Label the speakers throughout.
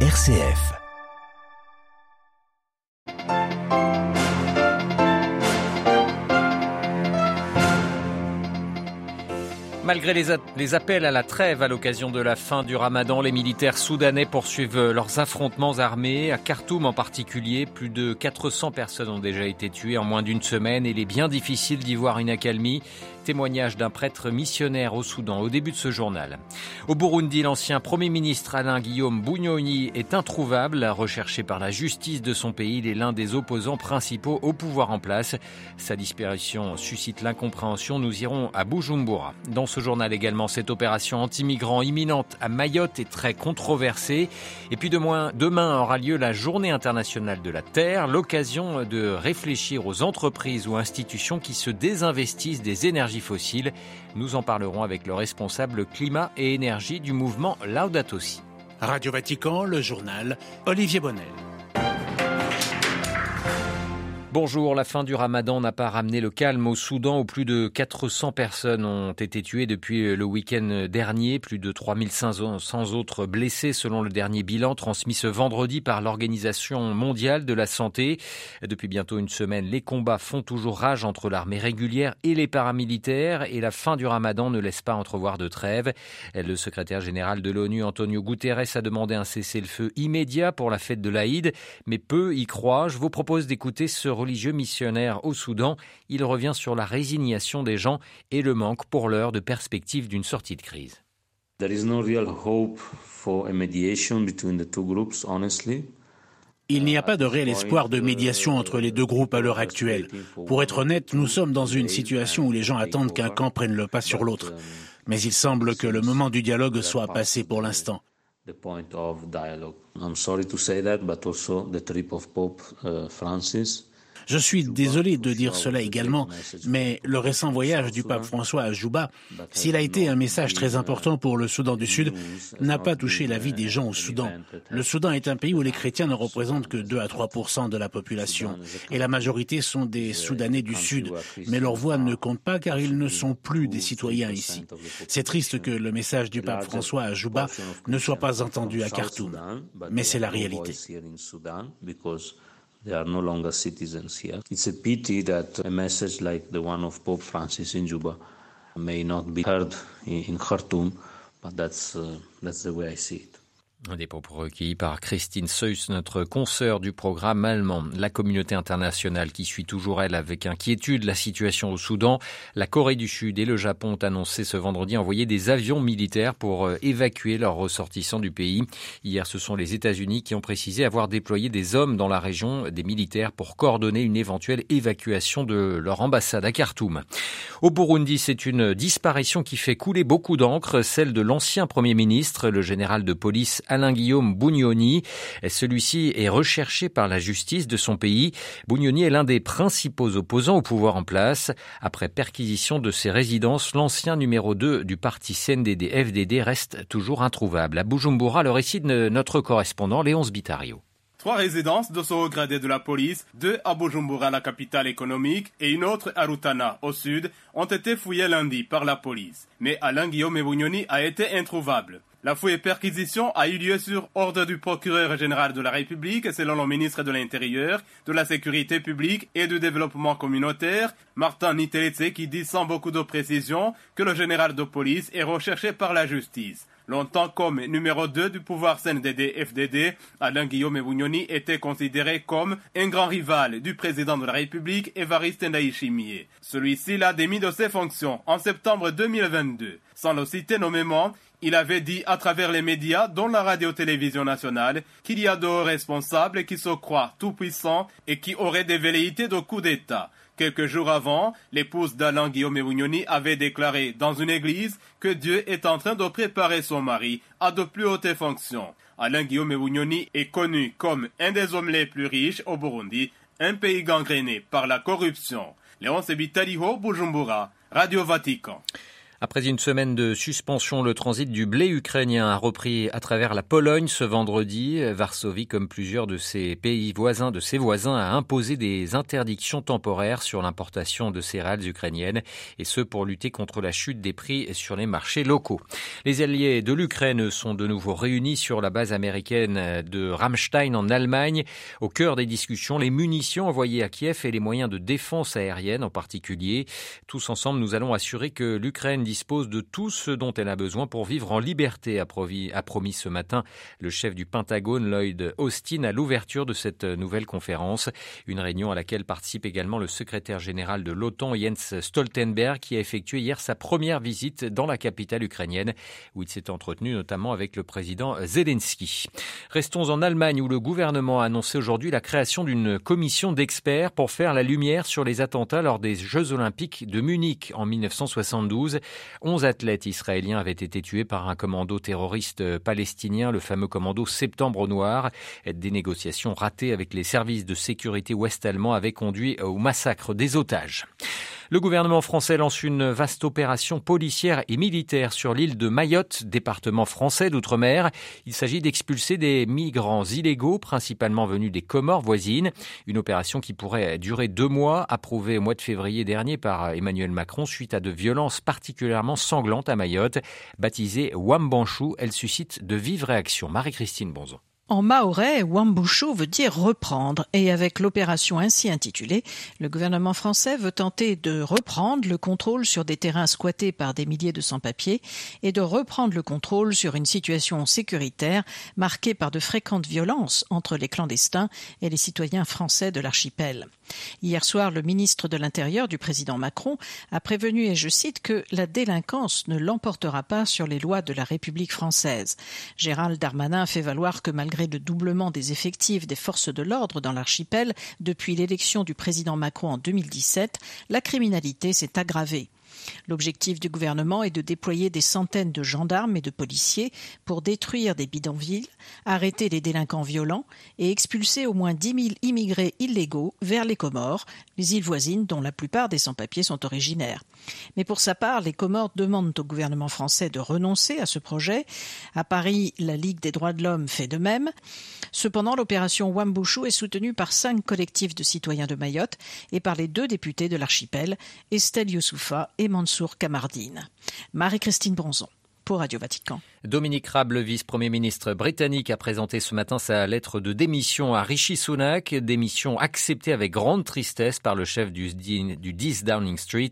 Speaker 1: RCF. Malgré les, appels à la trêve à l'occasion de la fin du ramadan, les militaires soudanais poursuivent leurs affrontements armés. À Khartoum en particulier, plus de 400 personnes ont déjà été tuées en moins d'une semaine et il est bien difficile d'y voir une accalmie. Témoignage d'un prêtre missionnaire au Soudan au début de ce journal. Au Burundi, l'ancien Premier ministre Alain Guillaume Bougnoni est introuvable. Recherché par la justice de son pays, il est l'un des opposants principaux au pouvoir en place. Sa disparition suscite l'incompréhension. Nous irons à Bujumbura. Dans journal également, cette opération anti-migrants imminente à Mayotte est très controversée. Et puis demain, demain aura lieu la Journée internationale de la Terre, l'occasion de réfléchir aux entreprises ou institutions qui se désinvestissent des énergies fossiles. Nous en parlerons avec le responsable climat et énergie du mouvement Laudato Si.
Speaker 2: Radio Vatican, le journal Olivier Bonnel.
Speaker 1: Bonjour, la fin du ramadan n'a pas ramené le calme au Soudan où plus de 400 personnes ont été tuées depuis le week-end dernier, plus de 3500 autres blessés selon le dernier bilan transmis ce vendredi par l'Organisation mondiale de la santé. Depuis bientôt une semaine, les combats font toujours rage entre l'armée régulière et les paramilitaires et la fin du ramadan ne laisse pas entrevoir de trêve. Le secrétaire général de l'ONU, Antonio Guterres, a demandé un cessez-le-feu immédiat pour la fête de l'Aïd, mais peu y croient. Je vous propose d'écouter ce religieux missionnaire au Soudan, il revient sur la résignation des gens et le manque pour l'heure de perspective d'une sortie de crise.
Speaker 2: Il n'y a pas de réel espoir de médiation entre les deux groupes à l'heure actuelle. Pour être honnête, nous sommes dans une situation où les gens attendent qu'un camp prenne le pas sur l'autre. Mais il semble que le moment du dialogue soit passé pour l'instant. Je suis désolé de dire cela également, mais le récent voyage du pape François à Juba, s'il a été un message très important pour le Soudan du Sud, n'a pas touché la vie des gens au Soudan. Le Soudan est un pays où les chrétiens ne représentent que 2 à 3% de la population, et la majorité sont des Soudanais du Sud, mais leur voix ne compte pas car ils ne sont plus des citoyens ici. C'est triste que le message du pape François à Juba ne soit pas entendu à Khartoum, mais c'est la réalité. They are no longer citizens here. It's a pity that a message like the one of Pope Francis in Juba may not be heard in Khartoum, but that's, uh, that's the way I see it.
Speaker 1: Des propos recueillis par Christine Seuss, notre consoeur du programme allemand. La communauté internationale qui suit toujours, elle, avec inquiétude la situation au Soudan. La Corée du Sud et le Japon ont annoncé ce vendredi envoyer des avions militaires pour euh, évacuer leurs ressortissants du pays. Hier, ce sont les États-Unis qui ont précisé avoir déployé des hommes dans la région, des militaires, pour coordonner une éventuelle évacuation de leur ambassade à Khartoum. Au Burundi, c'est une disparition qui fait couler beaucoup d'encre, celle de l'ancien Premier ministre, le général de police Alain-Guillaume Bugnoni. Celui-ci est recherché par la justice de son pays. Bugnoni est l'un des principaux opposants au pouvoir en place. Après perquisition de ses résidences, l'ancien numéro 2 du parti CNDD-FDD reste toujours introuvable. À Bujumbura, le récit de notre correspondant Léonce Bitario.
Speaker 3: Trois résidences de ce gradé de la police, deux à Bujumbura, la capitale économique, et une autre à Rutana, au sud, ont été fouillées lundi par la police. Mais Alain Guillaume Bugnoni a été introuvable. La fouille et perquisition a eu lieu sur ordre du procureur général de la République, selon le ministre de l'Intérieur, de la Sécurité publique et du Développement communautaire, Martin Niteletse, qui dit sans beaucoup de précision que le général de police est recherché par la justice. Longtemps comme numéro 2 du pouvoir CNDD-FDD, Alain Guillaume Bugnoni était considéré comme un grand rival du président de la République, Évariste Ndayishimiye. Celui-ci l'a démis de ses fonctions en septembre 2022. Sans le citer nommément, il avait dit à travers les médias, dont la radio-télévision nationale, qu'il y a de responsables qui se croient tout-puissants et qui auraient des velléités de coup d'État. Quelques jours avant, l'épouse d'Alain Guillaume Bugnoni avait déclaré dans une église que Dieu est en train de préparer son mari à de plus hautes fonctions. Alain Guillaume Bugnoni est connu comme un des hommes les plus riches au Burundi, un pays gangréné par la corruption. Léon Sebitaliho, Bujumbura, Radio Vatican.
Speaker 1: Après une semaine de suspension, le transit du blé ukrainien a repris à travers la Pologne ce vendredi. Varsovie, comme plusieurs de ses pays voisins, de ses voisins, a imposé des interdictions temporaires sur l'importation de céréales ukrainiennes, et ce pour lutter contre la chute des prix sur les marchés locaux. Les alliés de l'Ukraine sont de nouveau réunis sur la base américaine de Ramstein en Allemagne. Au cœur des discussions, les munitions envoyées à Kiev et les moyens de défense aérienne en particulier. Tous ensemble, nous allons assurer que l'Ukraine dispose de tout ce dont elle a besoin pour vivre en liberté, a promis, ce matin le chef du Pentagone, Lloyd Austin, à l'ouverture de cette nouvelle conférence. Une réunion à laquelle participe également le secrétaire général de l'OTAN, Jens Stoltenberg, qui a effectué hier sa première visite dans la capitale ukrainienne, où il s'est entretenu notamment avec le président Zelensky. Restons en Allemagne, où le gouvernement a annoncé aujourd'hui la création d'une commission d'experts pour faire la lumière sur les attentats lors des Jeux olympiques de Munich en 1972. Onze athlètes israéliens avaient été tués par un commando terroriste palestinien, le fameux commando Septembre Noir. Des négociations ratées avec les services de sécurité ouest-allemands avaient conduit au massacre des otages. Le gouvernement français lance une vaste opération policière et militaire sur l'île de Mayotte, département français d'outre-mer. Il s'agit d'expulser des migrants illégaux, principalement venus des Comores voisines. Une opération qui pourrait durer deux mois, approuvée au mois de février dernier par Emmanuel Macron suite à de violences particulièrement sanglantes à Mayotte. Baptisée Wambanchou, elle suscite de vives réactions. Marie-Christine Bonzon.
Speaker 4: En maorais, Wambushu veut dire reprendre et avec l'opération ainsi intitulée, le gouvernement français veut tenter de reprendre le contrôle sur des terrains squattés par des milliers de sans-papiers et de reprendre le contrôle sur une situation sécuritaire marquée par de fréquentes violences entre les clandestins et les citoyens français de l'archipel. Hier soir, le ministre de l'Intérieur du président Macron a prévenu, et je cite, que la délinquance ne l'emportera pas sur les lois de la République française. Gérald Darmanin fait valoir que malgré le doublement des effectifs des forces de l'ordre dans l'archipel depuis l'élection du président Macron en 2017, la criminalité s'est aggravée. L'objectif du gouvernement est de déployer des centaines de gendarmes et de policiers pour détruire des bidonvilles, arrêter les délinquants violents et expulser au moins 10 000 immigrés illégaux vers les Comores, les îles voisines dont la plupart des sans-papiers sont originaires. Mais pour sa part, les Comores demandent au gouvernement français de renoncer à ce projet. À Paris, la Ligue des droits de l'homme fait de même. Cependant, l'opération Wambushu est soutenue par cinq collectifs de citoyens de Mayotte et par les deux députés de l'archipel, Estelle Youssoufa et Mansour Kamardine. Marie-Christine Bronzon pour Radio Vatican.
Speaker 1: Dominique Raab, le vice-premier ministre britannique, a présenté ce matin sa lettre de démission à Rishi Sunak, démission acceptée avec grande tristesse par le chef du, du 10 Downing Street.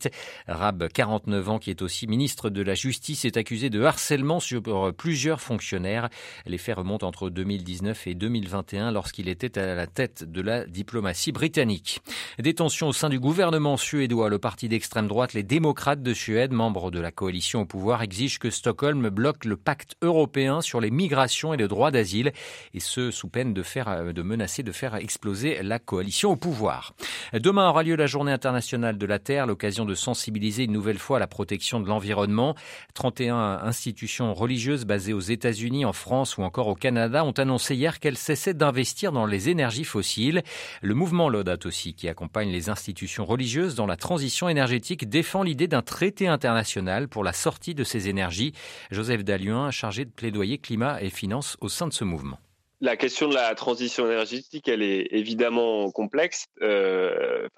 Speaker 1: Raab, 49 ans, qui est aussi ministre de la Justice, est accusé de harcèlement sur plusieurs fonctionnaires. Les faits remontent entre 2019 et 2021 lorsqu'il était à la tête de la diplomatie britannique. Détention au sein du gouvernement suédois. Le parti d'extrême droite, les démocrates de Suède, membres de la coalition au pouvoir, exigent que Stockholm bloque le pacte européen sur les migrations et le droit d'asile, et ce sous peine de, faire, de menacer de faire exploser la coalition au pouvoir. Demain aura lieu la journée internationale de la Terre, l'occasion de sensibiliser une nouvelle fois à la protection de l'environnement. 31 institutions religieuses basées aux États-Unis, en France ou encore au Canada ont annoncé hier qu'elles cessaient d'investir dans les énergies fossiles. Le mouvement Laudat aussi, qui accompagne les institutions religieuses dans la transition énergétique, défend l'idée d'un traité international pour la sortie de ces énergies. Joseph Dalluin, chargé de plaidoyer climat et finances au sein de ce mouvement.
Speaker 5: La question de la transition énergétique, elle est évidemment complexe. Euh,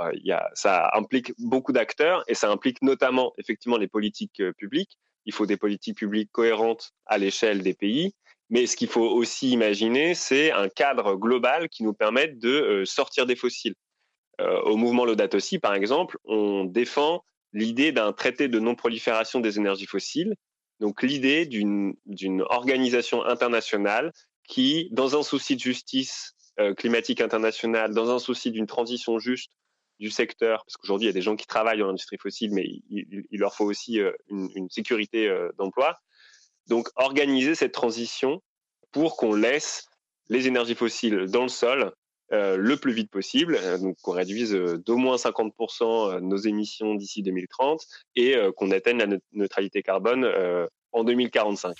Speaker 5: ça implique beaucoup d'acteurs et ça implique notamment effectivement les politiques euh, publiques. Il faut des politiques publiques cohérentes à l'échelle des pays. Mais ce qu'il faut aussi imaginer, c'est un cadre global qui nous permette de euh, sortir des fossiles. Au mouvement Laudato aussi, par exemple, on défend l'idée d'un traité de non-prolifération des énergies fossiles donc l'idée d'une organisation internationale qui, dans un souci de justice euh, climatique internationale, dans un souci d'une transition juste du secteur, parce qu'aujourd'hui il y a des gens qui travaillent dans l'industrie fossile, mais il, leur faut aussi euh, une, sécurité euh, d'emploi. Donc organiser cette transition pour qu'on laisse les énergies fossiles dans le sol euh, le plus vite possible, euh, donc qu'on réduise euh, d'au moins 50% nos émissions d'ici 2030 et qu'on atteigne la neutralité carbone en 2045.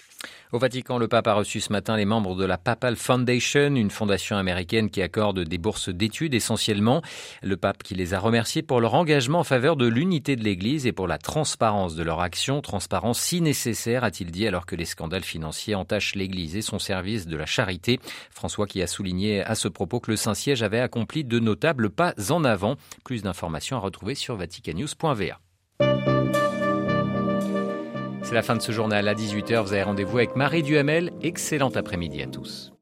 Speaker 1: Au Vatican, le pape a reçu ce matin les membres de la Papal Foundation, une fondation américaine qui accorde des bourses d'études essentiellement. Le pape qui les a remerciés pour leur engagement en faveur de l'unité de l'Église et pour la transparence de leur action, transparence si nécessaire, a-t-il dit, alors que les scandales financiers entachent l'Église et son service de la charité. François qui a souligné à ce propos que le Saint-Siège avait accompli de notables pas en avant. Plus d'informations à retrouver sur vaticannews.va. C'est la fin de ce journal. À 18h, vous avez rendez-vous avec Marie Duhamel. Excellent après-midi à tous.